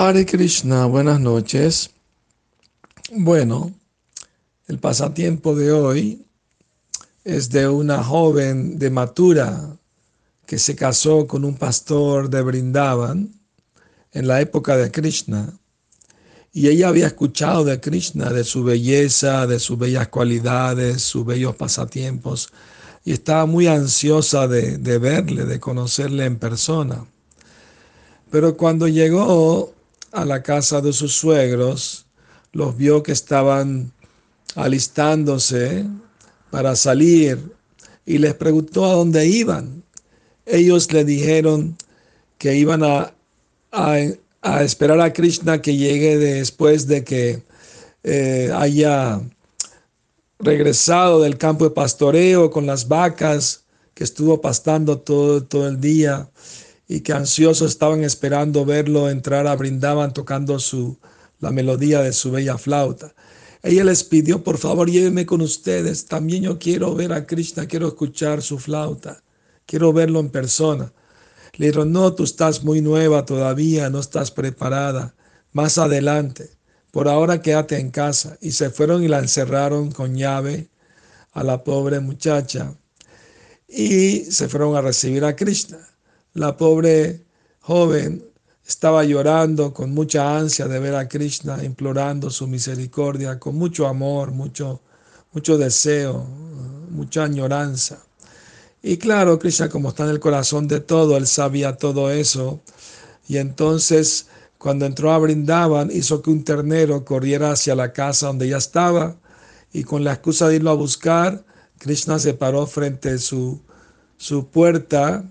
Hare Krishna, buenas noches. Bueno, el pasatiempo de hoy es de una joven de Mathura que se casó con un pastor de Brindavan en la época de Krishna. Y ella había escuchado de Krishna, de su belleza, de sus bellas cualidades, sus bellos pasatiempos, y estaba muy ansiosa de, de verle, de conocerle en persona. Pero cuando llegó a la casa de sus suegros, los vio que estaban alistándose para salir y les preguntó a dónde iban. Ellos le dijeron que iban a, a, esperar a Krishna que llegue después de que eh, haya regresado del campo de pastoreo con las vacas que estuvo pastando todo, todo el día y que ansiosos estaban esperando verlo entrar a brindaban tocando su, la melodía de su bella flauta. Ella les pidió, por favor, llévenme con ustedes. También yo quiero ver a Krishna, quiero escuchar su flauta, quiero verlo en persona. Le dijeron, no, tú estás muy nueva todavía, no estás preparada. Más adelante, por ahora quédate en casa. Y se fueron y la encerraron con llave a la pobre muchacha. Y se fueron a recibir a Krishna. La pobre joven estaba llorando con mucha ansia de ver a Krishna, implorando su misericordia, con mucho amor, mucho, mucho deseo, mucha añoranza. Y claro, Krishna, como está en el corazón de todo, él sabía todo eso. Y entonces, cuando entró a Brindaban, hizo que un ternero corriera hacia la casa donde ella estaba. Y con la excusa de irlo a buscar, Krishna se paró frente a su, su puerta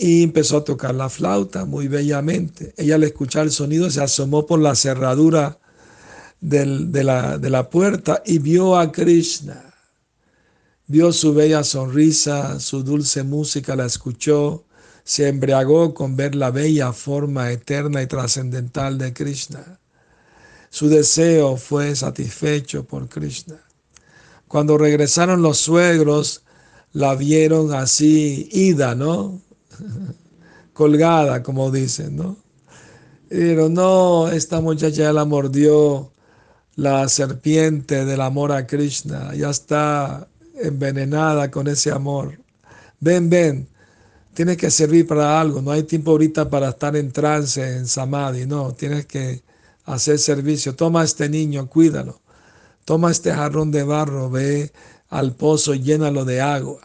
y empezó a tocar la flauta muy bellamente. Ella al escuchar el sonido se asomó por la cerradura de, la, de la puerta y vio a Krishna. Vio su bella sonrisa, su dulce música, la escuchó, se embriagó con ver la bella forma eterna y trascendental de Krishna. Su deseo fue satisfecho por Krishna. Cuando regresaron los suegros, la vieron así ida, ¿no? colgada, como dicen, ¿no? Pero no, esta muchacha ya la mordió la serpiente del amor a Krishna, ya está envenenada con ese amor. Ven, ven, tienes que servir para algo, no hay tiempo ahorita para estar en trance, en samadhi, no, tienes que hacer servicio. Toma a este niño, cuídalo. Toma este jarrón de barro, ve al pozo, llénalo de agua.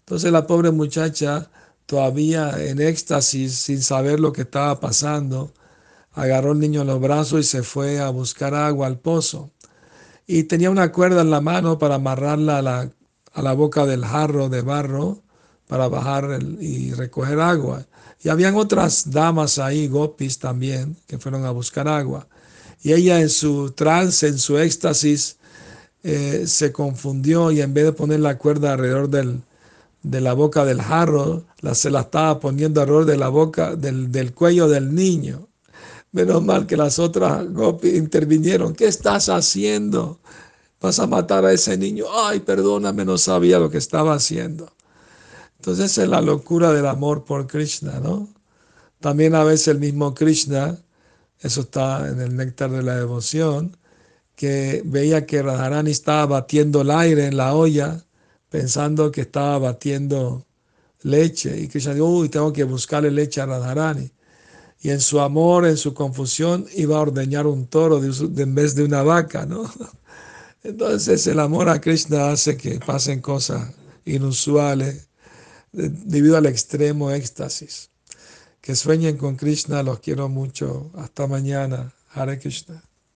Entonces la pobre muchacha todavía en éxtasis, sin saber lo que estaba pasando, agarró al niño en los brazos y se fue a buscar agua al pozo. Y tenía una cuerda en la mano para amarrarla a la, a la boca del jarro de barro para bajar y recoger agua. Y habían otras damas ahí, gopis también, que fueron a buscar agua. Y ella en su trance, en su éxtasis, eh, se confundió y en vez de poner la cuerda alrededor del, de la boca del jarro, la, se la estaba poniendo alrededor de la boca del, del cuello del niño. Menos mal que las otras intervinieron. ¿Qué estás haciendo? ¿Vas a matar a ese niño? Ay, perdóname, no sabía lo que estaba haciendo. Entonces es la locura del amor por Krishna, ¿no? También a veces el mismo Krishna, eso está en el néctar de la devoción, que veía que Radharani estaba batiendo el aire en la olla pensando que estaba batiendo leche y Krishna dijo, uy, tengo que buscarle leche a Radharani. Y en su amor, en su confusión, iba a ordeñar un toro en vez de una vaca, ¿no? Entonces el amor a Krishna hace que pasen cosas inusuales debido al extremo éxtasis. Que sueñen con Krishna, los quiero mucho. Hasta mañana. Hare Krishna.